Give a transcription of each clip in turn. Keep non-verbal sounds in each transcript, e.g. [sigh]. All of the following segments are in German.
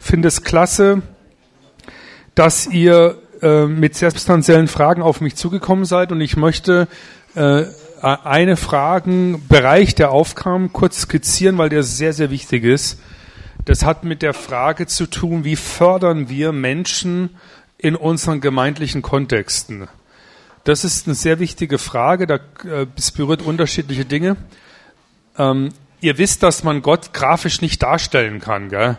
finde es klasse, dass ihr äh, mit sehr substanziellen Fragen auf mich zugekommen seid und ich möchte äh, eine Fragenbereich, der aufkam, kurz skizzieren, weil der sehr, sehr wichtig ist. Das hat mit der Frage zu tun, wie fördern wir Menschen in unseren gemeindlichen Kontexten? Das ist eine sehr wichtige Frage, da äh, es berührt unterschiedliche Dinge. Ähm, ihr wisst, dass man Gott grafisch nicht darstellen kann. Gell?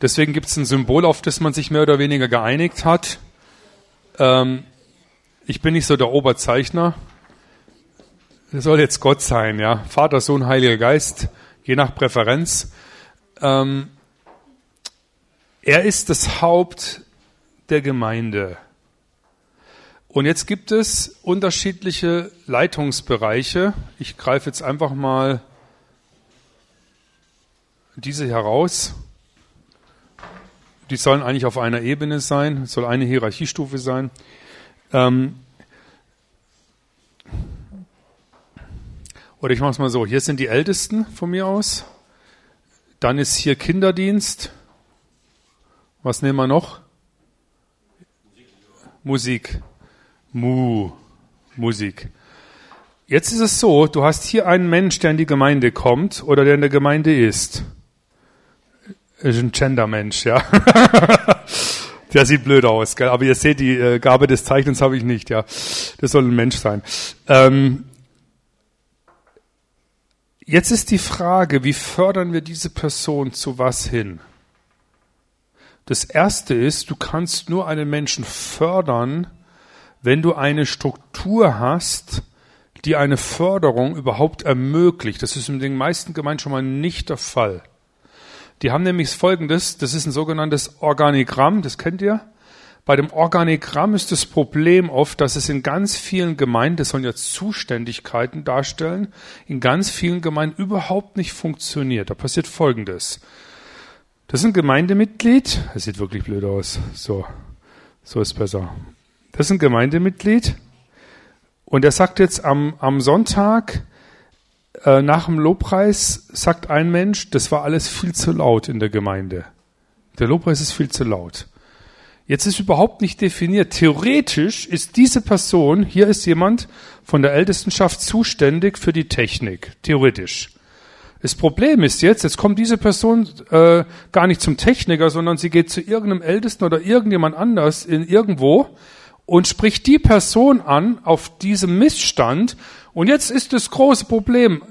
Deswegen gibt es ein Symbol, auf das man sich mehr oder weniger geeinigt hat. Ähm, ich bin nicht so der Oberzeichner. Das soll jetzt Gott sein, ja. Vater, Sohn, Heiliger Geist, je nach Präferenz. Ähm, er ist das Haupt der Gemeinde. Und jetzt gibt es unterschiedliche Leitungsbereiche. Ich greife jetzt einfach mal diese heraus. Die sollen eigentlich auf einer Ebene sein, soll eine Hierarchiestufe sein. Ähm oder ich mache es mal so: Hier sind die Ältesten von mir aus. Dann ist hier Kinderdienst. Was nehmen wir noch? Musik. Mu. Musik. Jetzt ist es so, du hast hier einen Mensch, der in die Gemeinde kommt oder der in der Gemeinde ist. Ist ein Gender-Mensch, ja. [laughs] der sieht blöd aus, gell? aber ihr seht, die äh, Gabe des Zeichnens habe ich nicht, ja. Das soll ein Mensch sein. Ähm, jetzt ist die Frage, wie fördern wir diese Person zu was hin? Das erste ist, du kannst nur einen Menschen fördern, wenn du eine Struktur hast, die eine Förderung überhaupt ermöglicht. Das ist in den meisten Gemeinden schon mal nicht der Fall. Die haben nämlich folgendes, das ist ein sogenanntes Organigramm, das kennt ihr. Bei dem Organigramm ist das Problem oft, dass es in ganz vielen Gemeinden, das sollen ja Zuständigkeiten darstellen, in ganz vielen Gemeinden überhaupt nicht funktioniert. Da passiert Folgendes. Das ist ein Gemeindemitglied. Das sieht wirklich blöd aus. So, so ist besser. Das ist ein Gemeindemitglied. Und er sagt jetzt am, am Sonntag, äh, nach dem Lobpreis, sagt ein Mensch, das war alles viel zu laut in der Gemeinde. Der Lobpreis ist viel zu laut. Jetzt ist überhaupt nicht definiert. Theoretisch ist diese Person, hier ist jemand von der Ältestenschaft zuständig für die Technik. Theoretisch. Das Problem ist jetzt, jetzt kommt diese Person äh, gar nicht zum Techniker, sondern sie geht zu irgendeinem Ältesten oder irgendjemand anders in irgendwo und spricht die Person an auf diesem Missstand. Und jetzt ist das große Problem.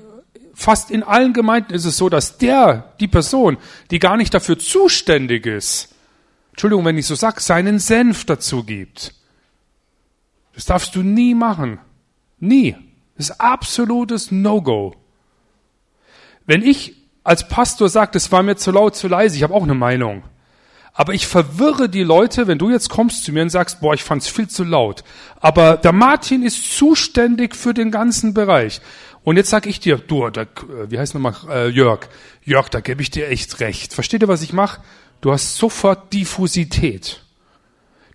Fast in allen Gemeinden ist es so, dass der, die Person, die gar nicht dafür zuständig ist, Entschuldigung, wenn ich so sag, seinen Senf dazu gibt. Das darfst du nie machen. Nie. Das ist absolutes No-Go. Wenn ich als Pastor sage, das war mir zu laut, zu leise, ich habe auch eine Meinung. Aber ich verwirre die Leute, wenn du jetzt kommst zu mir und sagst, boah, ich fand's viel zu laut. Aber der Martin ist zuständig für den ganzen Bereich. Und jetzt sag ich dir, du, da, wie heißt nochmal, äh, Jörg, Jörg, da gebe ich dir echt recht. Versteht ihr, was ich mache? Du hast sofort Diffusität.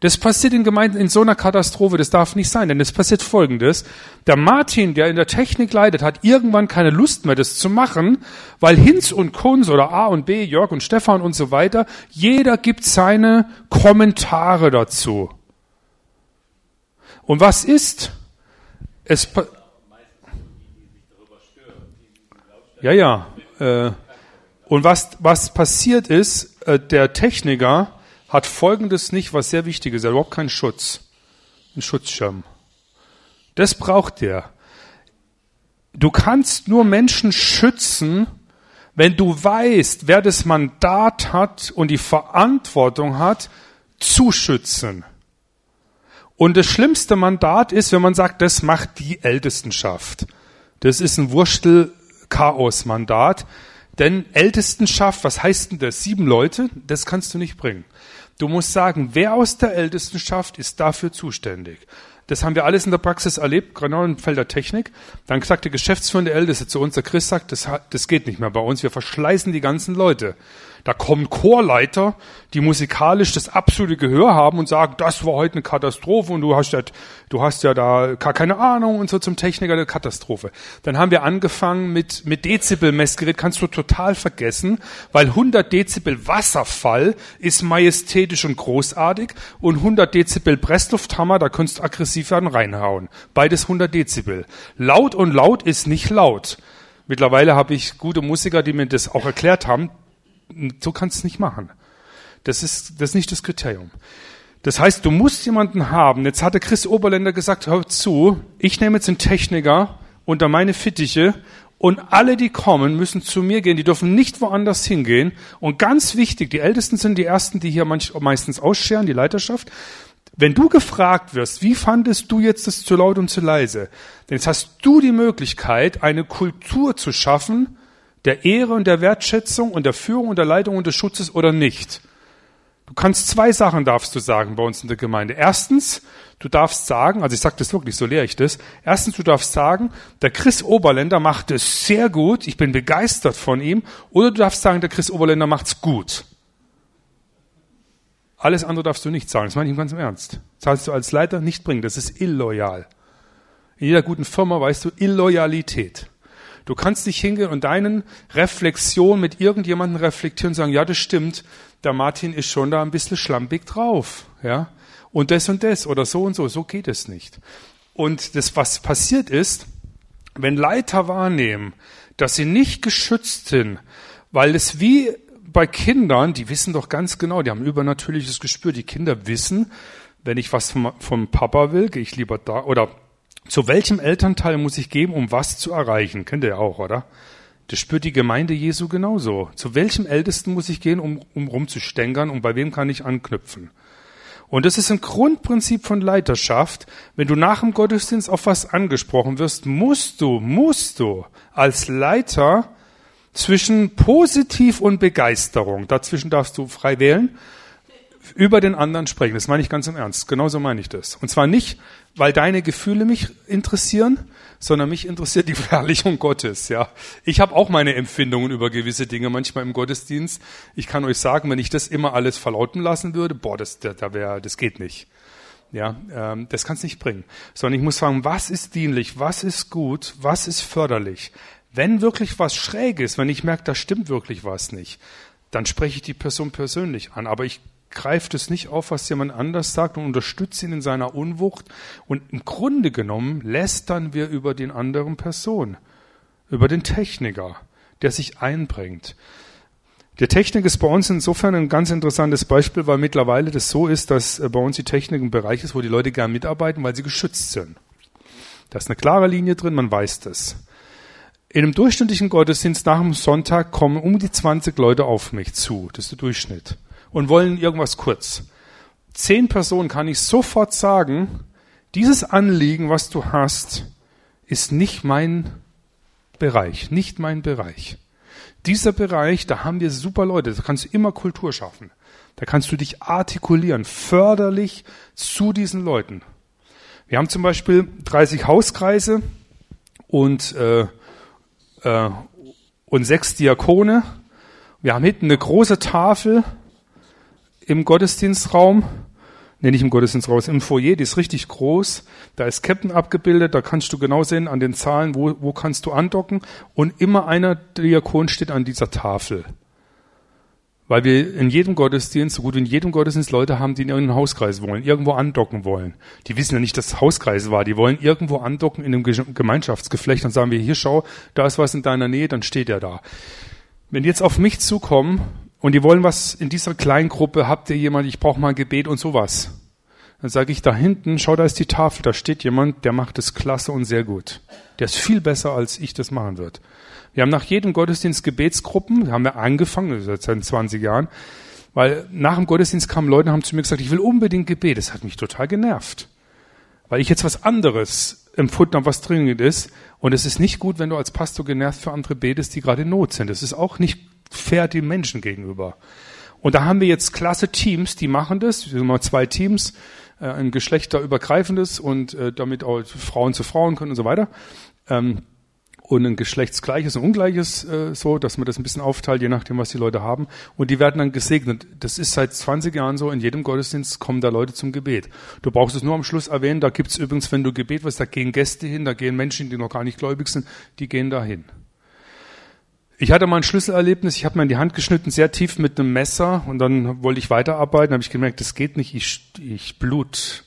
Das passiert in Gemeinden in so einer Katastrophe, das darf nicht sein, denn es passiert Folgendes. Der Martin, der in der Technik leidet, hat irgendwann keine Lust mehr, das zu machen, weil Hinz und Kunz oder A und B, Jörg und Stefan und so weiter, jeder gibt seine Kommentare dazu. Und was ist? Es ja, ja. Äh, und was, was passiert ist, äh, der Techniker, hat Folgendes nicht, was sehr wichtig ist. Er hat überhaupt keinen Schutz. Einen Schutzschirm. Das braucht er. Du kannst nur Menschen schützen, wenn du weißt, wer das Mandat hat und die Verantwortung hat, zu schützen. Und das schlimmste Mandat ist, wenn man sagt, das macht die Ältestenschaft. Das ist ein Wurstel-Chaos-Mandat. Denn Ältestenschaft, was heißt denn das? Sieben Leute, das kannst du nicht bringen. Du musst sagen, wer aus der Ältestenschaft ist dafür zuständig. Das haben wir alles in der Praxis erlebt, genau im Feld der Technik. Dann sagt der geschäftsführende Älteste zu uns, der Chris sagt, das, das geht nicht mehr bei uns, wir verschleißen die ganzen Leute. Da kommen Chorleiter, die musikalisch das absolute Gehör haben und sagen, das war heute eine Katastrophe und du hast ja, du hast ja da gar keine Ahnung und so zum Techniker eine Katastrophe. Dann haben wir angefangen mit, mit Dezibel-Messgerät, kannst du total vergessen, weil 100 Dezibel Wasserfall ist majestätisch und großartig und 100 Dezibel Presslufthammer, da kannst du aggressiv werden reinhauen. Beides 100 Dezibel. Laut und laut ist nicht laut. Mittlerweile habe ich gute Musiker, die mir das auch erklärt haben. So kannst du es nicht machen. Das ist, das ist nicht das Kriterium. Das heißt, du musst jemanden haben. Jetzt hatte Chris Oberländer gesagt, hör zu, ich nehme jetzt einen Techniker unter meine Fittiche und alle, die kommen, müssen zu mir gehen. Die dürfen nicht woanders hingehen. Und ganz wichtig, die Ältesten sind die Ersten, die hier meistens ausscheren, die Leiterschaft. Wenn du gefragt wirst, wie fandest du jetzt das zu laut und zu leise? Denn jetzt hast du die Möglichkeit, eine Kultur zu schaffen, der Ehre und der Wertschätzung und der Führung und der Leitung und des Schutzes oder nicht. Du kannst zwei Sachen darfst du sagen bei uns in der Gemeinde. Erstens, du darfst sagen, also ich sage das wirklich, so lehre ich das. Erstens, du darfst sagen, der Chris Oberländer macht es sehr gut, ich bin begeistert von ihm. Oder du darfst sagen, der Chris Oberländer macht's gut. Alles andere darfst du nicht sagen. Das meine ich ganz im Ernst. Das sollst du als Leiter nicht bringen. Das ist illoyal. In jeder guten Firma weißt du Illoyalität. Du kannst nicht hingehen und deinen Reflexion mit irgendjemandem reflektieren und sagen, ja, das stimmt, der Martin ist schon da ein bisschen schlampig drauf, ja. Und das und das oder so und so, so geht es nicht. Und das, was passiert ist, wenn Leiter wahrnehmen, dass sie nicht geschützt sind, weil es wie bei Kindern, die wissen doch ganz genau, die haben übernatürliches Gespür. Die Kinder wissen, wenn ich was vom, vom Papa will, gehe ich lieber da, oder zu welchem Elternteil muss ich geben, um was zu erreichen? Kennt ihr ja auch, oder? Das spürt die Gemeinde Jesu genauso. Zu welchem Ältesten muss ich gehen, um, um rumzustänkern und bei wem kann ich anknüpfen? Und das ist ein Grundprinzip von Leiterschaft. Wenn du nach dem Gottesdienst auf was angesprochen wirst, musst du, musst du als Leiter zwischen positiv und Begeisterung, dazwischen darfst du frei wählen, über den anderen sprechen. Das meine ich ganz im Ernst. Genauso meine ich das. Und zwar nicht, weil deine Gefühle mich interessieren, sondern mich interessiert die [laughs] Verherrlichung Gottes. Ja, ich habe auch meine Empfindungen über gewisse Dinge manchmal im Gottesdienst. Ich kann euch sagen, wenn ich das immer alles verlauten lassen würde, boah, das, da, da wäre, das geht nicht. Ja, ähm, das kann es nicht bringen. Sondern ich muss fragen, was ist dienlich, was ist gut, was ist förderlich, wenn wirklich was schräg ist, wenn ich merke, da stimmt wirklich was nicht, dann spreche ich die Person persönlich an. Aber ich greife das nicht auf, was jemand anders sagt und unterstütze ihn in seiner Unwucht. Und im Grunde genommen lästern wir über den anderen Person, über den Techniker, der sich einbringt. Der Technik ist bei uns insofern ein ganz interessantes Beispiel, weil mittlerweile das so ist, dass äh, bei uns die Technik ein Bereich ist, wo die Leute gern mitarbeiten, weil sie geschützt sind. Da ist eine klare Linie drin, man weiß das. In einem durchschnittlichen Gottesdienst nach dem Sonntag kommen um die 20 Leute auf mich zu. Das ist der Durchschnitt. Und wollen irgendwas kurz. Zehn Personen kann ich sofort sagen, dieses Anliegen, was du hast, ist nicht mein Bereich, nicht mein Bereich. Dieser Bereich, da haben wir super Leute, da kannst du immer Kultur schaffen. Da kannst du dich artikulieren, förderlich zu diesen Leuten. Wir haben zum Beispiel 30 Hauskreise und äh, äh, und sechs Diakone. Wir haben hinten eine große Tafel im Gottesdienstraum, nee, nicht im Gottesdienstraum, im Foyer, die ist richtig groß. Da ist Captain abgebildet, da kannst du genau sehen an den Zahlen, wo, wo kannst du andocken. Und immer einer Diakon steht an dieser Tafel. Weil wir in jedem Gottesdienst, so gut wie in jedem Gottesdienst Leute haben, die in irgendeinem Hauskreis wollen, irgendwo andocken wollen. Die wissen ja nicht, dass es Hauskreis war. Die wollen irgendwo andocken in einem Gemeinschaftsgeflecht und sagen wir, hier schau, da ist was in deiner Nähe, dann steht er da. Wenn die jetzt auf mich zukommen und die wollen was in dieser kleinen Gruppe, habt ihr jemand, ich brauche mal ein Gebet und sowas. Dann sage ich da hinten, schau, da ist die Tafel, da steht jemand, der macht es klasse und sehr gut. Der ist viel besser, als ich das machen würde. Wir haben nach jedem Gottesdienst Gebetsgruppen, haben wir angefangen, seit 20 Jahren, weil nach dem Gottesdienst kamen Leute und haben zu mir gesagt, ich will unbedingt Gebet. Das hat mich total genervt. Weil ich jetzt was anderes empfunden habe, was dringend ist. Und es ist nicht gut, wenn du als Pastor genervt für andere betest, die gerade in Not sind. Das ist auch nicht fair den Menschen gegenüber. Und da haben wir jetzt klasse Teams, die machen das. Wir haben mal zwei Teams, äh, ein geschlechterübergreifendes und äh, damit auch Frauen zu Frauen können und so weiter. Ähm, und ein geschlechtsgleiches und ungleiches äh, so, dass man das ein bisschen aufteilt, je nachdem, was die Leute haben. Und die werden dann gesegnet. Das ist seit 20 Jahren so, in jedem Gottesdienst kommen da Leute zum Gebet. Du brauchst es nur am Schluss erwähnen, da gibt's übrigens, wenn du Gebet wirst, da gehen Gäste hin, da gehen Menschen, die noch gar nicht gläubig sind, die gehen da hin. Ich hatte mal ein Schlüsselerlebnis, ich habe mir in die Hand geschnitten, sehr tief mit einem Messer und dann wollte ich weiterarbeiten, habe ich gemerkt, das geht nicht, ich, ich blut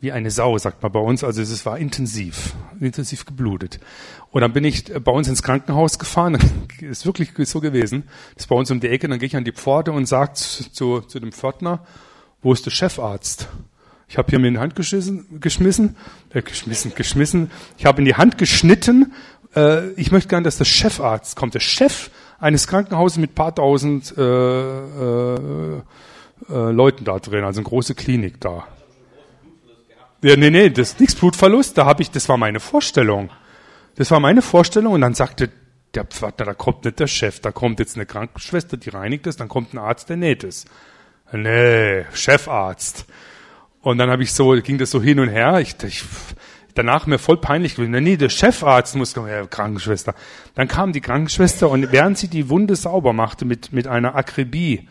wie eine Sau, sagt man bei uns. Also es war intensiv, intensiv geblutet. Und dann bin ich bei uns ins Krankenhaus gefahren, [laughs] ist wirklich so gewesen. Das ist bei uns um die Ecke, dann gehe ich an die Pforte und sage zu, zu dem Pförtner, wo ist der Chefarzt? Ich habe hier mir in die Hand geschissen, geschmissen, äh, geschmissen, geschmissen. Ich habe in die Hand geschnitten. Äh, ich möchte gern, dass der Chefarzt kommt. Der Chef eines Krankenhauses mit paar tausend äh, äh, äh, Leuten da drin, also eine große Klinik da. Ja, nee, nee, das ist nichts Blutverlust, da habe ich, das war meine Vorstellung. Das war meine Vorstellung und dann sagte der Pförtner, da kommt nicht der Chef, da kommt jetzt eine Krankenschwester, die reinigt es, dann kommt ein Arzt, der näht es. Nee, Chefarzt. Und dann habe ich so, ging das so hin und her, ich, ich danach mir voll peinlich gewesen. Nee, der Chefarzt muss kommen, ja, Krankenschwester. Dann kam die Krankenschwester und während sie die Wunde sauber machte mit, mit einer Akribie,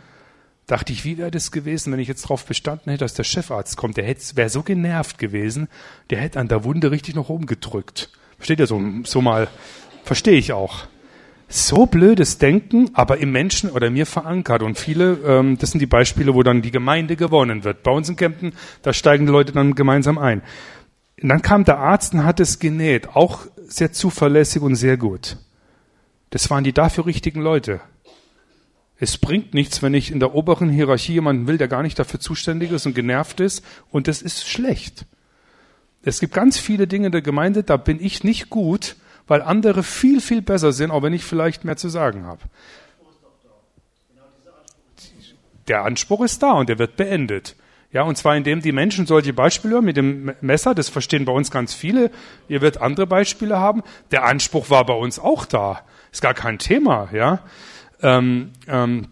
dachte ich, wie wäre das gewesen, wenn ich jetzt darauf bestanden hätte, dass der Chefarzt kommt. Der wäre so genervt gewesen, der hätte an der Wunde richtig noch rumgedrückt. Versteht ihr so, so mal? Verstehe ich auch. So blödes Denken, aber im Menschen oder mir verankert. Und viele, ähm, das sind die Beispiele, wo dann die Gemeinde gewonnen wird. Bei uns in Kempten, da steigen die Leute dann gemeinsam ein. Und dann kam der Arzt und hat es genäht. Auch sehr zuverlässig und sehr gut. Das waren die dafür richtigen Leute. Es bringt nichts, wenn ich in der oberen Hierarchie jemanden will, der gar nicht dafür zuständig ist und genervt ist, und das ist schlecht. Es gibt ganz viele Dinge in der Gemeinde, da bin ich nicht gut, weil andere viel, viel besser sind, auch wenn ich vielleicht mehr zu sagen habe. Der Anspruch ist da und der wird beendet. Ja, und zwar indem die Menschen solche Beispiele mit dem Messer, das verstehen bei uns ganz viele. Ihr werdet andere Beispiele haben. Der Anspruch war bei uns auch da. Ist gar kein Thema, ja ähm, ähm,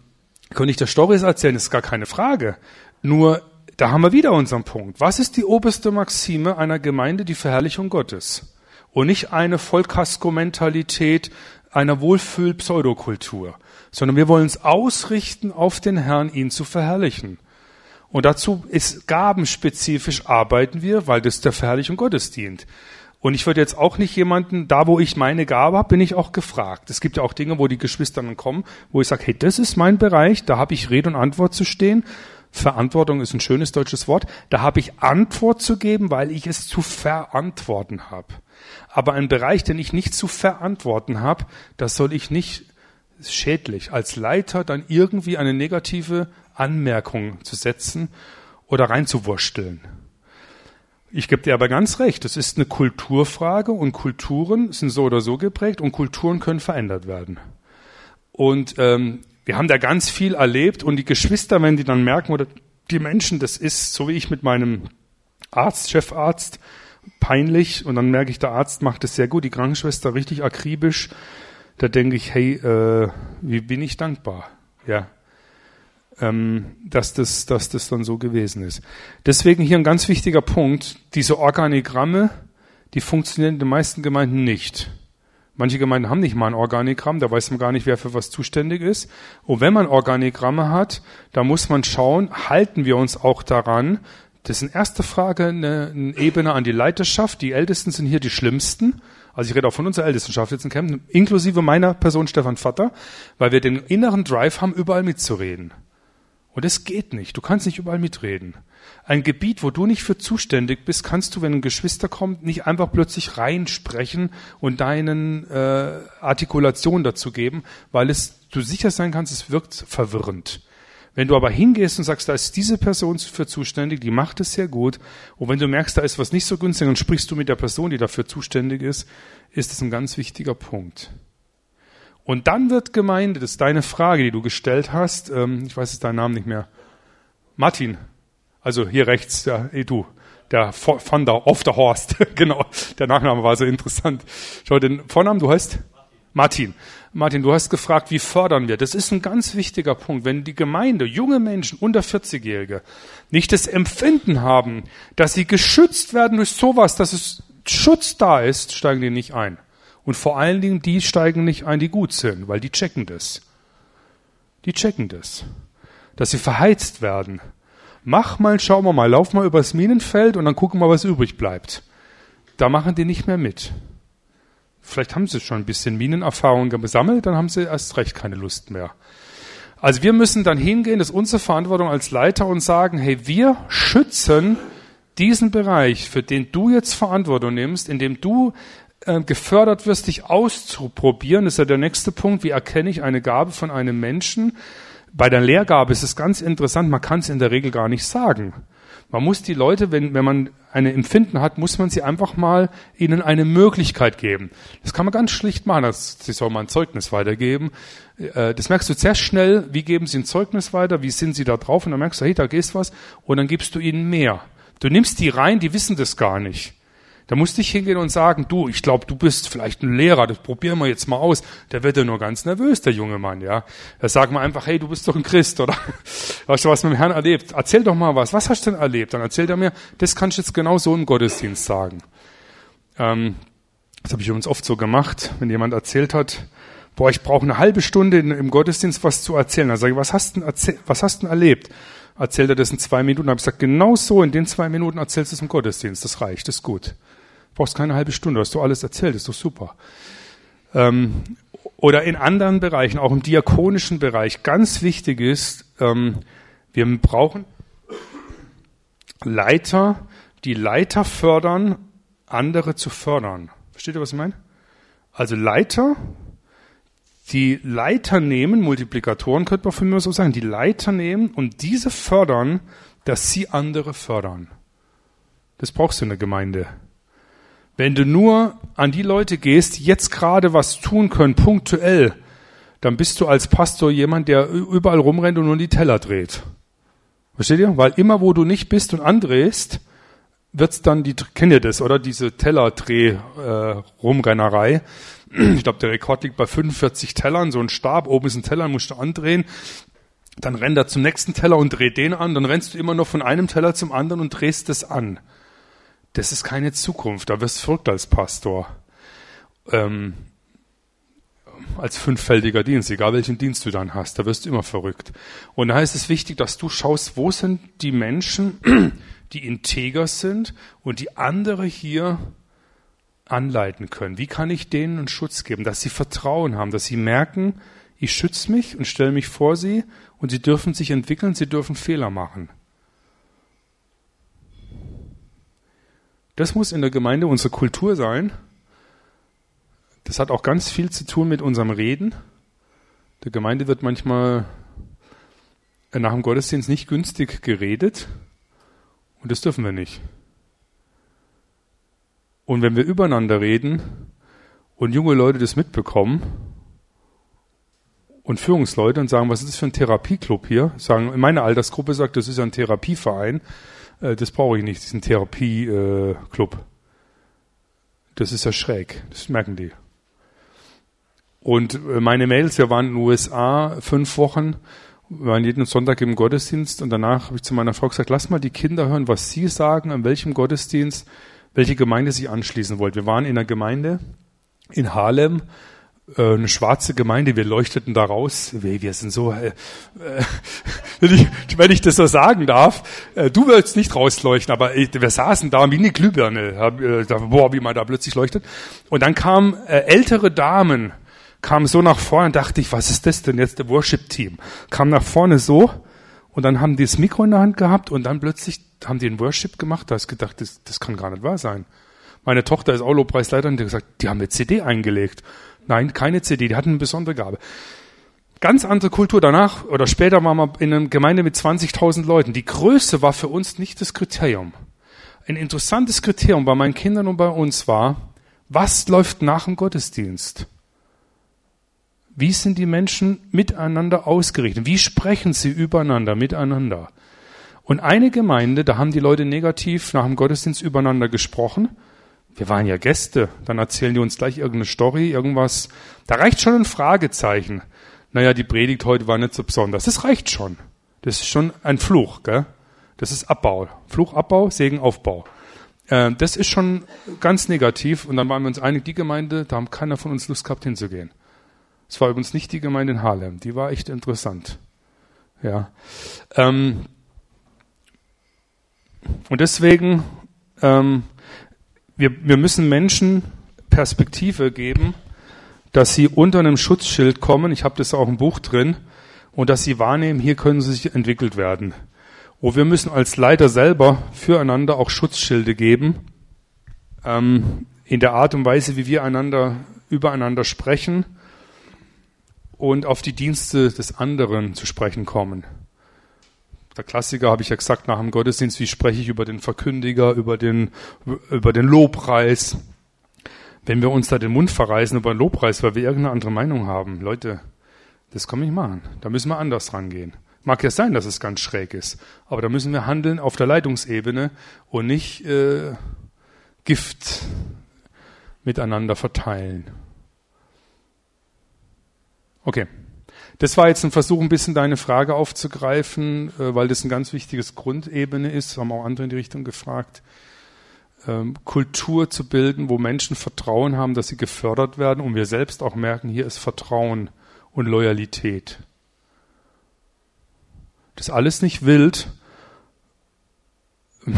könnte ich das Stories erzählen, ist gar keine Frage. Nur, da haben wir wieder unseren Punkt. Was ist die oberste Maxime einer Gemeinde? Die Verherrlichung Gottes. Und nicht eine Vollkasko-Mentalität einer Wohlfühl-Pseudokultur, sondern wir wollen uns ausrichten auf den Herrn, ihn zu verherrlichen. Und dazu ist gabenspezifisch arbeiten wir, weil das der Verherrlichung Gottes dient. Und ich würde jetzt auch nicht jemanden, da wo ich meine Gabe habe, bin ich auch gefragt. Es gibt ja auch Dinge, wo die Geschwister dann kommen, wo ich sage, hey, das ist mein Bereich, da habe ich Rede und Antwort zu stehen. Verantwortung ist ein schönes deutsches Wort. Da habe ich Antwort zu geben, weil ich es zu verantworten habe. Aber ein Bereich, den ich nicht zu verantworten habe, das soll ich nicht schädlich als Leiter dann irgendwie eine negative Anmerkung zu setzen oder reinzuwursteln. Ich gebe dir aber ganz recht, es ist eine Kulturfrage und Kulturen sind so oder so geprägt und Kulturen können verändert werden. Und ähm, wir haben da ganz viel erlebt und die Geschwister, wenn die dann merken, oder die Menschen, das ist so wie ich mit meinem Arzt, Chefarzt, peinlich und dann merke ich, der Arzt macht es sehr gut, die Krankenschwester richtig akribisch, da denke ich, hey, äh, wie bin ich dankbar, ja ähm, dass, das, dass das dann so gewesen ist. Deswegen hier ein ganz wichtiger Punkt, diese Organigramme, die funktionieren in den meisten Gemeinden nicht. Manche Gemeinden haben nicht mal ein Organigramm, da weiß man gar nicht, wer für was zuständig ist. Und wenn man Organigramme hat, da muss man schauen, halten wir uns auch daran. Das ist in erster Frage eine, eine Ebene an die Leiterschaft. Die Ältesten sind hier die Schlimmsten. Also ich rede auch von unserer Ältestenschaft jetzt in Kempten, inklusive meiner Person Stefan Vater, weil wir den inneren Drive haben, überall mitzureden. Und es geht nicht. Du kannst nicht überall mitreden. Ein Gebiet, wo du nicht für zuständig bist, kannst du, wenn ein Geschwister kommt, nicht einfach plötzlich reinsprechen und deinen äh, Artikulationen dazu geben, weil es du sicher sein kannst, es wirkt verwirrend. Wenn du aber hingehst und sagst, da ist diese Person für zuständig, die macht es sehr gut, und wenn du merkst, da ist was nicht so günstig, dann sprichst du mit der Person, die dafür zuständig ist, ist das ein ganz wichtiger Punkt. Und dann wird Gemeinde, das ist deine Frage, die du gestellt hast, ähm, ich weiß jetzt deinen Namen nicht mehr. Martin, also hier rechts, ja, eh du, der von der, off the Horst, [laughs] genau, der Nachname war so interessant. Schau, den Vornamen, du heißt? Martin. Martin, du hast gefragt, wie fördern wir? Das ist ein ganz wichtiger Punkt. Wenn die Gemeinde, junge Menschen unter 40-Jährige, nicht das Empfinden haben, dass sie geschützt werden durch sowas, dass es Schutz da ist, steigen die nicht ein. Und vor allen Dingen, die steigen nicht ein, die gut sind, weil die checken das. Die checken das. Dass sie verheizt werden. Mach mal, schauen wir mal, lauf mal übers Minenfeld und dann gucken wir, was übrig bleibt. Da machen die nicht mehr mit. Vielleicht haben sie schon ein bisschen Minenerfahrung gesammelt, dann haben sie erst recht keine Lust mehr. Also wir müssen dann hingehen, das ist unsere Verantwortung als Leiter und sagen, hey, wir schützen diesen Bereich, für den du jetzt Verantwortung nimmst, in dem du gefördert wirst, dich auszuprobieren. Ist ja der nächste Punkt. Wie erkenne ich eine Gabe von einem Menschen? Bei der Lehrgabe ist es ganz interessant, man kann es in der Regel gar nicht sagen. Man muss die Leute, wenn, wenn man eine Empfinden hat, muss man sie einfach mal ihnen eine Möglichkeit geben. Das kann man ganz schlicht machen. Das, sie soll mal ein Zeugnis weitergeben. Äh, das merkst du sehr schnell. Wie geben sie ein Zeugnis weiter? Wie sind sie da drauf? Und dann merkst du, hey, da gehst was. Und dann gibst du ihnen mehr. Du nimmst die rein, die wissen das gar nicht. Da musst du nicht hingehen und sagen, du, ich glaube, du bist vielleicht ein Lehrer, das probieren wir jetzt mal aus. Der wird ja nur ganz nervös, der junge Mann, ja. Da sagen wir einfach, hey, du bist doch ein Christ, oder? [laughs] Hast du was mit dem Herrn erlebt? Erzähl doch mal was. Was hast du denn erlebt? Dann erzählt er mir, das kannst du jetzt genau so im Gottesdienst sagen. Ähm, das habe ich übrigens oft so gemacht, wenn jemand erzählt hat, boah, ich brauche eine halbe Stunde im Gottesdienst was zu erzählen. Dann sage ich, was hast du denn, was hast denn erlebt? erzählt er das in zwei Minuten. Da habe ich gesagt, genau so, in den zwei Minuten erzählst du es im Gottesdienst. Das reicht, das ist gut. Brauchst keine halbe Stunde, hast du alles erzählt, ist doch super. Ähm, oder in anderen Bereichen, auch im diakonischen Bereich, ganz wichtig ist, ähm, wir brauchen Leiter, die Leiter fördern, andere zu fördern. Versteht ihr, was ich meine? Also Leiter, die Leiter nehmen, Multiplikatoren könnte man von mir so sagen, die Leiter nehmen und diese fördern, dass sie andere fördern. Das brauchst du in der Gemeinde. Wenn du nur an die Leute gehst, die jetzt gerade was tun können, punktuell, dann bist du als Pastor jemand, der überall rumrennt und nur die Teller dreht. Versteht ihr? Weil immer, wo du nicht bist und andrehst, wird's dann die, kennt ihr das, oder? Diese Tellerdreh-Rumrennerei. Äh, [clears throat] ich glaube, der Rekord liegt bei 45 Tellern, so ein Stab, oben ist ein Teller, musst du andrehen. Dann rennt er zum nächsten Teller und dreht den an, dann rennst du immer noch von einem Teller zum anderen und drehst es an. Das ist keine Zukunft, da wirst du verrückt als Pastor. Ähm, als fünffältiger Dienst, egal welchen Dienst du dann hast, da wirst du immer verrückt. Und da ist es wichtig, dass du schaust, wo sind die Menschen, [clears throat] die integer sind und die andere hier anleiten können? Wie kann ich denen einen Schutz geben, dass sie Vertrauen haben, dass sie merken, ich schütze mich und stelle mich vor sie und sie dürfen sich entwickeln, sie dürfen Fehler machen. Das muss in der Gemeinde unsere Kultur sein. Das hat auch ganz viel zu tun mit unserem Reden. Der Gemeinde wird manchmal nach dem Gottesdienst nicht günstig geredet und das dürfen wir nicht. Und wenn wir übereinander reden und junge Leute das mitbekommen und Führungsleute und sagen, was ist das für ein Therapieclub hier? Sagen, meine Altersgruppe sagt, das ist ein Therapieverein. Äh, das brauche ich nicht, diesen Therapieclub. Das ist ja schräg, das merken die. Und äh, meine Mails, wir waren in den USA fünf Wochen, waren jeden Sonntag im Gottesdienst und danach habe ich zu meiner Frau gesagt, lass mal die Kinder hören, was sie sagen, an welchem Gottesdienst welche Gemeinde sie anschließen wollt. Wir waren in einer Gemeinde in Harlem, äh, eine schwarze Gemeinde, wir leuchteten da raus. Wir sind so, äh, äh, [laughs] wenn ich das so sagen darf, äh, du willst nicht rausleuchten, aber wir saßen da wie eine Glühbirne, boah, wie man da plötzlich leuchtet. Und dann kamen ältere Damen, kamen so nach vorne dachte ich, was ist das denn jetzt, der Worship-Team? Kam nach vorne so und dann haben die das Mikro in der Hand gehabt und dann plötzlich haben die einen Worship gemacht. Da hast gedacht, das, das kann gar nicht wahr sein. Meine Tochter ist auch Lobpreisleiterin, die hat gesagt, die haben eine CD eingelegt. Nein, keine CD, die hatten eine besondere Gabe. Ganz andere Kultur. Danach oder später waren wir in einer Gemeinde mit 20.000 Leuten. Die Größe war für uns nicht das Kriterium. Ein interessantes Kriterium bei meinen Kindern und bei uns war, was läuft nach dem Gottesdienst? Wie sind die Menschen miteinander ausgerichtet? Wie sprechen sie übereinander, miteinander? Und eine Gemeinde, da haben die Leute negativ nach dem Gottesdienst übereinander gesprochen. Wir waren ja Gäste, dann erzählen die uns gleich irgendeine Story, irgendwas. Da reicht schon ein Fragezeichen. Naja, die Predigt heute war nicht so besonders. Das reicht schon. Das ist schon ein Fluch, gell? Das ist Abbau. Fluch, Abbau, Segen, Aufbau. Äh, das ist schon ganz negativ. Und dann waren wir uns einig, die Gemeinde, da haben keiner von uns Lust gehabt hinzugehen. Es war übrigens nicht die Gemeinde in Harlem. Die war echt interessant. Ja. Ähm, und deswegen, ähm, wir, wir müssen Menschen Perspektive geben, dass sie unter einem Schutzschild kommen. Ich habe das auch im Buch drin. Und dass sie wahrnehmen, hier können sie sich entwickelt werden. Und wir müssen als Leiter selber füreinander auch Schutzschilde geben, ähm, in der Art und Weise, wie wir einander übereinander sprechen und auf die Dienste des anderen zu sprechen kommen. Der Klassiker habe ich ja gesagt nach dem Gottesdienst, wie spreche ich über den Verkündiger, über den, über den Lobpreis. Wenn wir uns da den Mund verreißen über den Lobpreis, weil wir irgendeine andere Meinung haben, Leute, das kann nicht machen. Da müssen wir anders rangehen. Mag ja sein, dass es ganz schräg ist, aber da müssen wir handeln auf der Leitungsebene und nicht äh, Gift miteinander verteilen. Okay. Das war jetzt ein Versuch, ein bisschen deine Frage aufzugreifen, äh, weil das ein ganz wichtiges Grundebene ist. Haben auch andere in die Richtung gefragt. Ähm, Kultur zu bilden, wo Menschen Vertrauen haben, dass sie gefördert werden und wir selbst auch merken, hier ist Vertrauen und Loyalität. Das alles nicht wild, [laughs]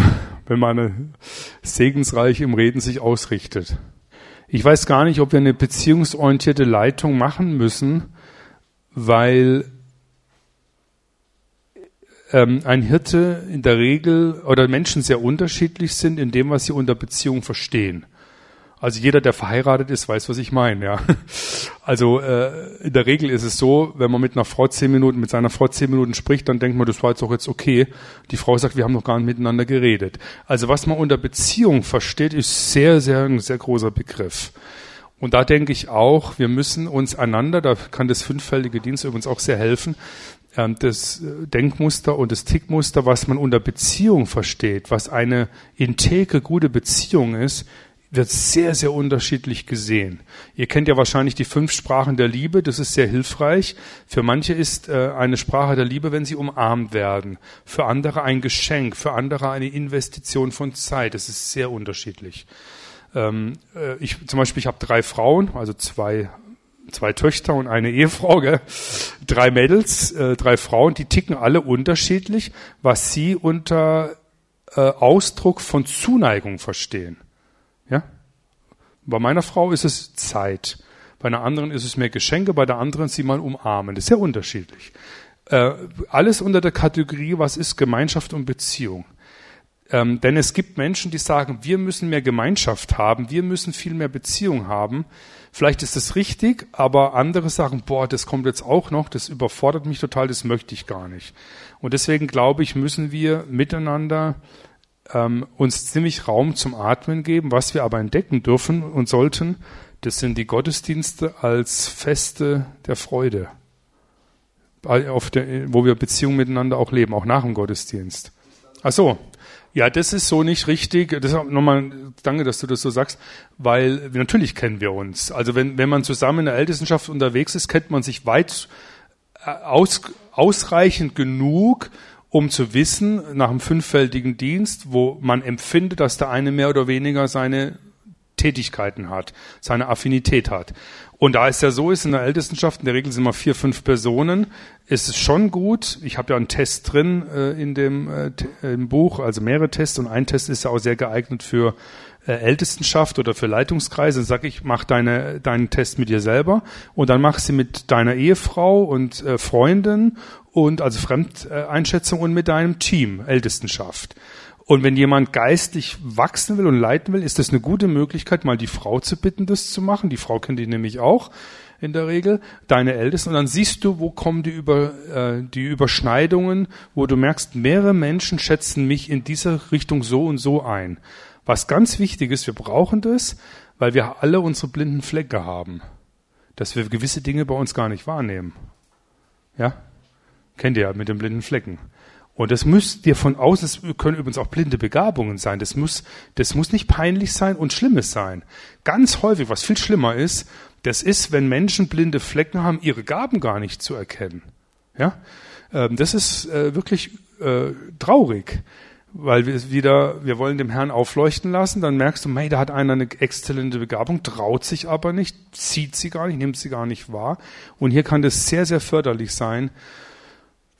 wenn man segensreich im Reden sich ausrichtet. Ich weiß gar nicht, ob wir eine beziehungsorientierte Leitung machen müssen, weil ähm, ein Hirte in der Regel oder Menschen sehr unterschiedlich sind in dem, was sie unter Beziehung verstehen. Also jeder, der verheiratet ist, weiß, was ich meine. Ja. [laughs] Also äh, in der Regel ist es so, wenn man mit einer Frau zehn Minuten, mit seiner Frau zehn Minuten spricht, dann denkt man, das war jetzt auch jetzt okay. Die Frau sagt, wir haben noch gar nicht miteinander geredet. Also was man unter Beziehung versteht, ist sehr, sehr ein sehr großer Begriff. Und da denke ich auch, wir müssen uns einander, da kann das fünffältige Dienst übrigens auch sehr helfen, ähm, das Denkmuster und das Tickmuster, was man unter Beziehung versteht, was eine integre, gute Beziehung ist, wird sehr, sehr unterschiedlich gesehen. Ihr kennt ja wahrscheinlich die fünf Sprachen der Liebe, das ist sehr hilfreich. Für manche ist äh, eine Sprache der Liebe, wenn sie umarmt werden. Für andere ein Geschenk, für andere eine Investition von Zeit. Das ist sehr unterschiedlich. Ähm, äh, ich zum Beispiel, ich habe drei Frauen, also zwei zwei Töchter und eine Ehefrau, gell? drei Mädels, äh, drei Frauen, die ticken alle unterschiedlich, was sie unter äh, Ausdruck von Zuneigung verstehen. Ja? Bei meiner Frau ist es Zeit. Bei einer anderen ist es mehr Geschenke, bei der anderen sie mal umarmen. Das ist sehr unterschiedlich. Äh, alles unter der Kategorie, was ist Gemeinschaft und Beziehung. Ähm, denn es gibt Menschen, die sagen, wir müssen mehr Gemeinschaft haben, wir müssen viel mehr Beziehung haben. Vielleicht ist das richtig, aber andere sagen, boah, das kommt jetzt auch noch, das überfordert mich total, das möchte ich gar nicht. Und deswegen glaube ich, müssen wir miteinander ähm, uns ziemlich Raum zum Atmen geben. Was wir aber entdecken dürfen und sollten, das sind die Gottesdienste als Feste der Freude, auf der, wo wir Beziehungen miteinander auch leben, auch nach dem Gottesdienst. Ach so, ja, das ist so nicht richtig. Deshalb nochmal danke, dass du das so sagst, weil natürlich kennen wir uns. Also wenn, wenn man zusammen in der Ältestenschaft unterwegs ist, kennt man sich weit äh, aus, ausreichend genug, um zu wissen, nach einem fünffältigen Dienst, wo man empfindet, dass der eine mehr oder weniger seine Tätigkeiten hat, seine Affinität hat. Und da es ja so ist, in der Ältestenschaft, in der Regel sind wir vier, fünf Personen, ist es schon gut. Ich habe ja einen Test drin äh, in dem äh, im Buch, also mehrere Tests und ein Test ist ja auch sehr geeignet für äh, Ältestenschaft oder für Leitungskreise. Dann sag ich, mach deine, deinen Test mit dir selber und dann mach sie mit deiner Ehefrau und äh, Freundin und also Fremdeinschätzung und mit deinem Team, Ältestenschaft. Und wenn jemand geistlich wachsen will und leiten will, ist das eine gute Möglichkeit, mal die Frau zu bitten, das zu machen. Die Frau kennt die nämlich auch in der Regel, deine Ältesten. Und dann siehst du, wo kommen die, Über, äh, die Überschneidungen, wo du merkst, mehrere Menschen schätzen mich in dieser Richtung so und so ein. Was ganz wichtig ist, wir brauchen das, weil wir alle unsere blinden Flecke haben. Dass wir gewisse Dinge bei uns gar nicht wahrnehmen. Ja? Kennt ihr ja mit den blinden Flecken. Und das müsst ihr von außen, das können übrigens auch blinde Begabungen sein. Das muss, das muss nicht peinlich sein und Schlimmes sein. Ganz häufig, was viel schlimmer ist, das ist, wenn Menschen blinde Flecken haben, ihre Gaben gar nicht zu erkennen. Ja, ähm, das ist äh, wirklich äh, traurig, weil wir wieder, wir wollen dem Herrn aufleuchten lassen, dann merkst du, mei, da hat einer eine exzellente Begabung, traut sich aber nicht, zieht sie gar nicht, nimmt sie gar nicht wahr. Und hier kann das sehr, sehr förderlich sein,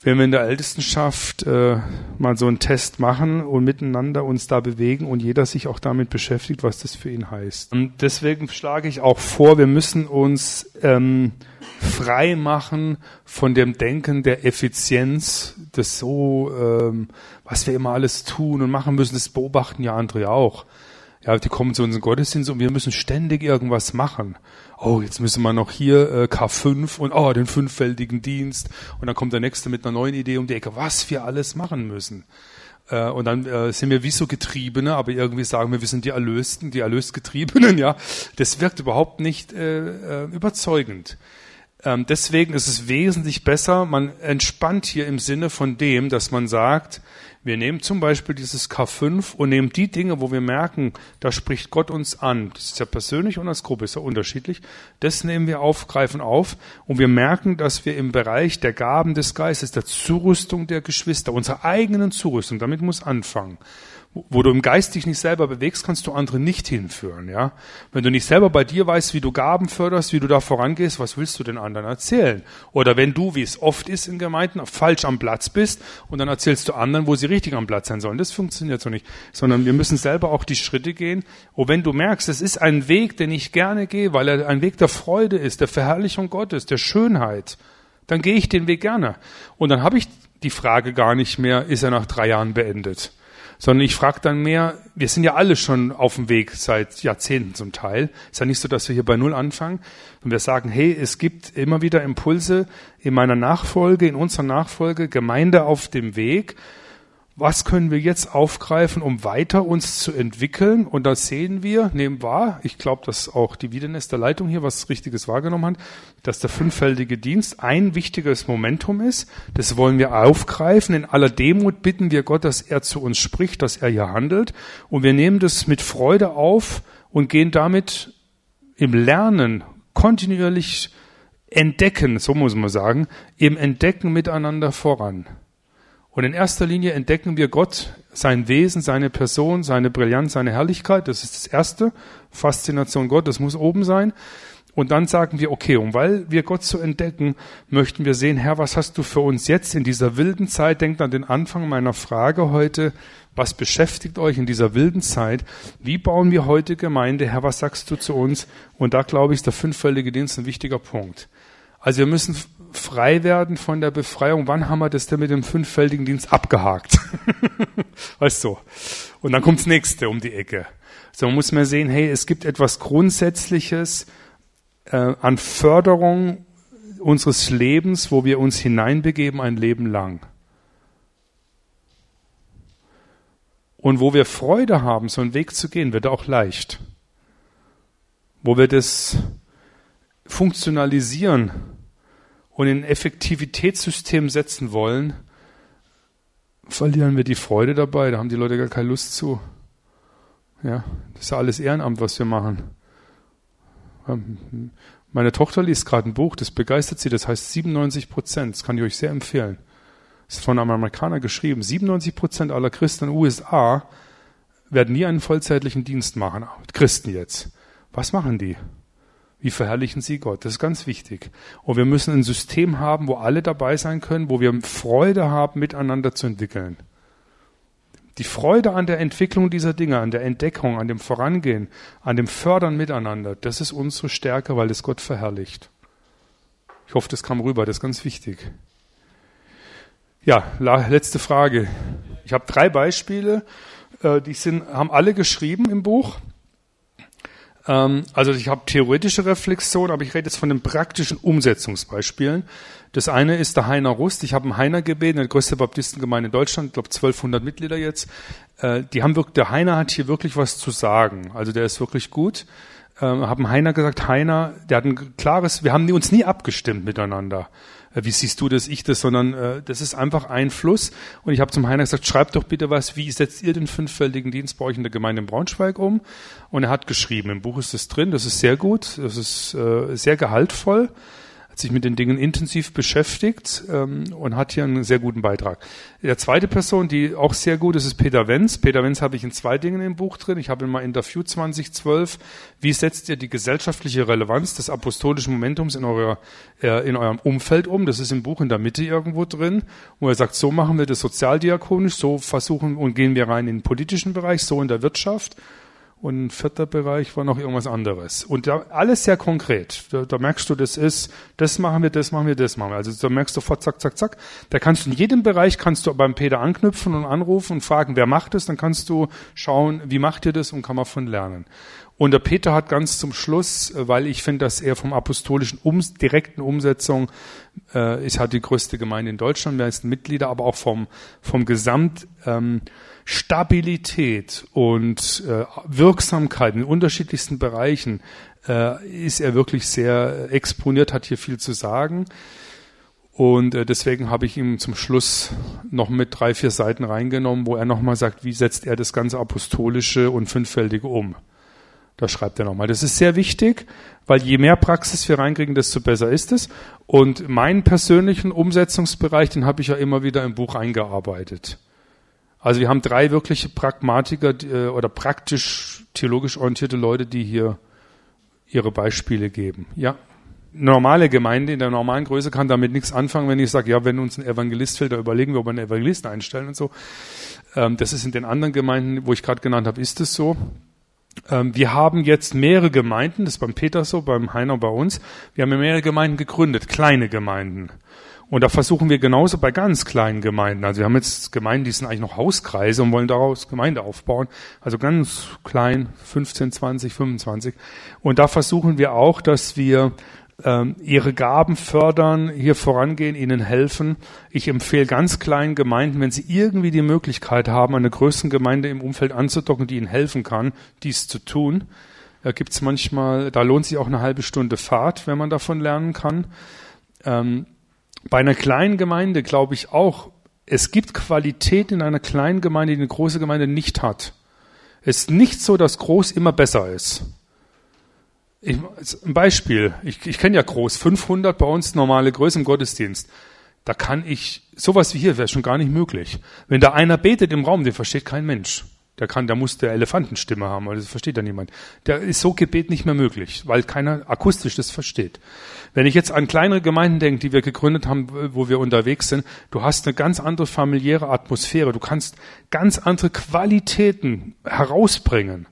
wenn wir in der Ältestenschaft äh, mal so einen Test machen und miteinander uns da bewegen und jeder sich auch damit beschäftigt, was das für ihn heißt. Und deswegen schlage ich auch vor, wir müssen uns ähm, frei machen von dem Denken der Effizienz, das so, ähm, was wir immer alles tun und machen müssen, das beobachten ja andere auch. Ja, die kommen zu unserem Gottesdienst und wir müssen ständig irgendwas machen. Oh, jetzt müssen wir noch hier äh, K5 und oh, den fünffältigen Dienst. Und dann kommt der nächste mit einer neuen Idee um die Ecke, was wir alles machen müssen. Äh, und dann äh, sind wir wie so Getriebene, aber irgendwie sagen wir, wir sind die Erlösten, die Erlöstgetriebenen, [laughs] ja. Das wirkt überhaupt nicht äh, äh, überzeugend. Ähm, deswegen ist es wesentlich besser, man entspannt hier im Sinne von dem, dass man sagt, wir nehmen zum Beispiel dieses K5 und nehmen die Dinge, wo wir merken, da spricht Gott uns an. Das ist ja persönlich und als Gruppe ist ja unterschiedlich. Das nehmen wir auf, greifen auf und wir merken, dass wir im Bereich der Gaben des Geistes, der Zurüstung der Geschwister, unserer eigenen Zurüstung, damit muss anfangen wo du im Geist dich nicht selber bewegst, kannst du andere nicht hinführen, ja. Wenn du nicht selber bei dir weißt, wie du Gaben förderst, wie du da vorangehst, was willst du den anderen erzählen? Oder wenn du, wie es oft ist in Gemeinden, falsch am Platz bist und dann erzählst du anderen, wo sie richtig am Platz sein sollen. Das funktioniert so nicht. Sondern wir müssen selber auch die Schritte gehen. Und wenn du merkst, es ist ein Weg, den ich gerne gehe, weil er ein Weg der Freude ist, der Verherrlichung Gottes, der Schönheit, dann gehe ich den Weg gerne. Und dann habe ich die Frage gar nicht mehr, ist er nach drei Jahren beendet? Sondern ich frage dann mehr, wir sind ja alle schon auf dem Weg seit Jahrzehnten zum Teil. Ist ja nicht so, dass wir hier bei Null anfangen. Und wir sagen, hey, es gibt immer wieder Impulse in meiner Nachfolge, in unserer Nachfolge, Gemeinde auf dem Weg was können wir jetzt aufgreifen, um weiter uns zu entwickeln? Und da sehen wir, nehmen wahr, ich glaube, dass auch die Wiedernest der Leitung hier was Richtiges wahrgenommen hat, dass der fünffältige Dienst ein wichtiges Momentum ist. Das wollen wir aufgreifen. In aller Demut bitten wir Gott, dass er zu uns spricht, dass er hier handelt. Und wir nehmen das mit Freude auf und gehen damit im Lernen kontinuierlich entdecken, so muss man sagen, im Entdecken miteinander voran. Und in erster Linie entdecken wir Gott, sein Wesen, seine Person, seine Brillanz, seine Herrlichkeit. Das ist das Erste. Faszination Gott, das muss oben sein. Und dann sagen wir, okay, und weil wir Gott so entdecken, möchten wir sehen, Herr, was hast du für uns jetzt in dieser wilden Zeit? Denkt an den Anfang meiner Frage heute. Was beschäftigt euch in dieser wilden Zeit? Wie bauen wir heute Gemeinde? Herr, was sagst du zu uns? Und da glaube ich, ist der fünffällige Dienst ein wichtiger Punkt. Also wir müssen frei werden von der Befreiung. Wann haben wir das denn mit dem fünffältigen Dienst abgehakt? [laughs] weißt du? Und dann kommt's nächste um die Ecke. So man muss man sehen, hey, es gibt etwas Grundsätzliches äh, an Förderung unseres Lebens, wo wir uns hineinbegeben ein Leben lang. Und wo wir Freude haben, so einen Weg zu gehen, wird auch leicht. Wo wir das funktionalisieren, und in Effektivitätssystem setzen wollen, verlieren wir die Freude dabei. Da haben die Leute gar keine Lust zu. Ja, das ist ja alles Ehrenamt, was wir machen. Meine Tochter liest gerade ein Buch, das begeistert sie, das heißt 97 Prozent. Das kann ich euch sehr empfehlen. Das ist von einem Amerikaner geschrieben. 97 Prozent aller Christen in den USA werden nie einen vollzeitlichen Dienst machen. Christen jetzt. Was machen die? Wie verherrlichen sie Gott? Das ist ganz wichtig. Und wir müssen ein System haben, wo alle dabei sein können, wo wir Freude haben, miteinander zu entwickeln. Die Freude an der Entwicklung dieser Dinge, an der Entdeckung, an dem Vorangehen, an dem Fördern miteinander, das ist unsere Stärke, weil es Gott verherrlicht. Ich hoffe, das kam rüber, das ist ganz wichtig. Ja, letzte Frage. Ich habe drei Beispiele, äh, die sind, haben alle geschrieben im Buch. Ähm, also ich habe theoretische Reflexion, aber ich rede jetzt von den praktischen Umsetzungsbeispielen. Das eine ist der Heiner Rust. Ich habe einen Heiner gebeten, die größte Baptistengemeinde in Deutschland, ich glaube 1200 Mitglieder jetzt. Äh, die haben wirklich, der Heiner hat hier wirklich was zu sagen. Also der ist wirklich gut. Ähm, haben Heiner gesagt, Heiner, der hat ein klares, wir haben uns nie abgestimmt miteinander. Äh, wie siehst du das, ich das, sondern äh, das ist einfach ein Fluss. Und ich habe zum Heiner gesagt, schreib doch bitte was, wie setzt ihr den fünffältigen Dienst bei euch in der Gemeinde in Braunschweig um? Und er hat geschrieben, im Buch ist es drin, das ist sehr gut, das ist äh, sehr gehaltvoll. Sich mit den Dingen intensiv beschäftigt ähm, und hat hier einen sehr guten Beitrag. Der zweite Person, die auch sehr gut ist, ist Peter Wenz. Peter Wenz habe ich in zwei Dingen im Buch drin. Ich habe ihn mal interviewt 2012. Wie setzt ihr die gesellschaftliche Relevanz des apostolischen Momentums in, eurer, äh, in eurem Umfeld um? Das ist im Buch in der Mitte irgendwo drin, wo er sagt, so machen wir das sozialdiakonisch, so versuchen und gehen wir rein in den politischen Bereich, so in der Wirtschaft und ein vierter Bereich war noch irgendwas anderes. Und da alles sehr konkret. Da, da, merkst du, das ist, das machen wir, das machen wir, das machen wir. Also da merkst du sofort, zack, zack, zack. Da kannst du in jedem Bereich kannst du beim Peter anknüpfen und anrufen und fragen, wer macht das? Dann kannst du schauen, wie macht ihr das und kann man von lernen. Und der Peter hat ganz zum Schluss, äh, weil ich finde, dass er vom apostolischen um, direkten Umsetzung äh, ist halt die größte Gemeinde in Deutschland, wir sind Mitglieder, aber auch vom vom Gesamt ähm, Stabilität und äh, Wirksamkeit in unterschiedlichsten Bereichen äh, ist er wirklich sehr exponiert, hat hier viel zu sagen. Und äh, deswegen habe ich ihm zum Schluss noch mit drei, vier Seiten reingenommen, wo er nochmal sagt, wie setzt er das ganze Apostolische und Fünffältige um. Da schreibt er nochmal. Das ist sehr wichtig, weil je mehr Praxis wir reinkriegen, desto besser ist es. Und meinen persönlichen Umsetzungsbereich, den habe ich ja immer wieder im Buch eingearbeitet. Also wir haben drei wirkliche Pragmatiker äh, oder praktisch theologisch orientierte Leute, die hier ihre Beispiele geben. Ja. Normale Gemeinde in der normalen Größe kann damit nichts anfangen, wenn ich sage, ja, wenn uns ein Evangelist fehlt, da überlegen wir, ob wir einen Evangelisten einstellen und so. Ähm, das ist in den anderen Gemeinden, wo ich gerade genannt habe, ist es so. Ähm, wir haben jetzt mehrere Gemeinden, das ist beim Peter so, beim Heiner bei uns. Wir haben mehrere Gemeinden gegründet, kleine Gemeinden. Und da versuchen wir genauso bei ganz kleinen Gemeinden. Also wir haben jetzt Gemeinden, die sind eigentlich noch Hauskreise und wollen daraus Gemeinde aufbauen. Also ganz klein, 15, 20, 25. Und da versuchen wir auch, dass wir ähm, ihre Gaben fördern, hier vorangehen, ihnen helfen. Ich empfehle ganz kleinen Gemeinden, wenn sie irgendwie die Möglichkeit haben, eine größere Gemeinde im Umfeld anzudocken, die ihnen helfen kann, dies zu tun. Da gibt's manchmal, da lohnt sich auch eine halbe Stunde Fahrt, wenn man davon lernen kann. Ähm, bei einer kleinen Gemeinde glaube ich auch, es gibt Qualität in einer kleinen Gemeinde, die eine große Gemeinde nicht hat. Es ist nicht so, dass groß immer besser ist. Ich, ein Beispiel, ich, ich kenne ja groß, 500 bei uns normale Größe im Gottesdienst. Da kann ich, sowas wie hier wäre schon gar nicht möglich. Wenn da einer betet im Raum, den versteht kein Mensch. Der kann, der muss der Elefantenstimme haben, weil das versteht ja niemand. Der ist so Gebet nicht mehr möglich, weil keiner akustisch das versteht. Wenn ich jetzt an kleinere Gemeinden denke, die wir gegründet haben, wo wir unterwegs sind, du hast eine ganz andere familiäre Atmosphäre, du kannst ganz andere Qualitäten herausbringen.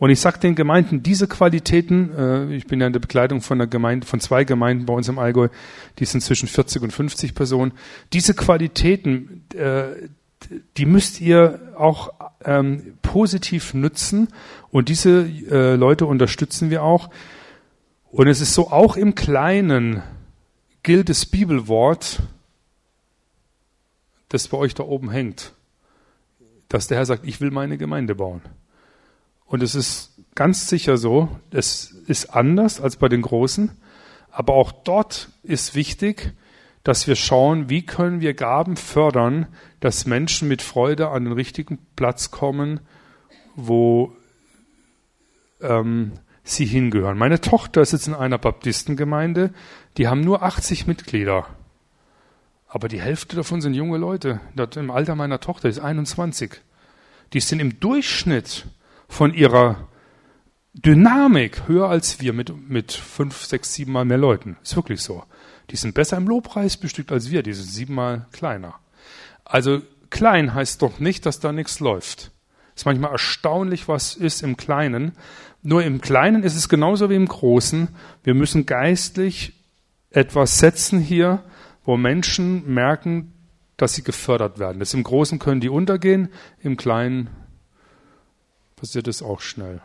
Und ich sage den Gemeinden, diese Qualitäten, äh, ich bin ja in der Begleitung von einer Gemeinde, von zwei Gemeinden bei uns im Allgäu, die sind zwischen 40 und 50 Personen, diese Qualitäten, äh, die müsst ihr auch ähm, positiv nutzen und diese äh, Leute unterstützen wir auch. Und es ist so, auch im Kleinen gilt das Bibelwort, das bei euch da oben hängt, dass der Herr sagt, ich will meine Gemeinde bauen. Und es ist ganz sicher so, es ist anders als bei den Großen, aber auch dort ist wichtig, dass wir schauen, wie können wir Gaben fördern, dass Menschen mit Freude an den richtigen Platz kommen, wo ähm, sie hingehören. Meine Tochter ist jetzt in einer Baptistengemeinde, die haben nur 80 Mitglieder. Aber die Hälfte davon sind junge Leute. Im Alter meiner Tochter ist 21. Die sind im Durchschnitt von ihrer Dynamik höher als wir mit, mit fünf, sechs, sieben Mal mehr Leuten. Ist wirklich so. Die sind besser im Lobpreis bestückt als wir. Die sind siebenmal kleiner. Also klein heißt doch nicht, dass da nichts läuft. Ist manchmal erstaunlich, was ist im Kleinen. Nur im Kleinen ist es genauso wie im Großen. Wir müssen geistlich etwas setzen hier, wo Menschen merken, dass sie gefördert werden. Das im Großen können die untergehen, im Kleinen passiert es auch schnell.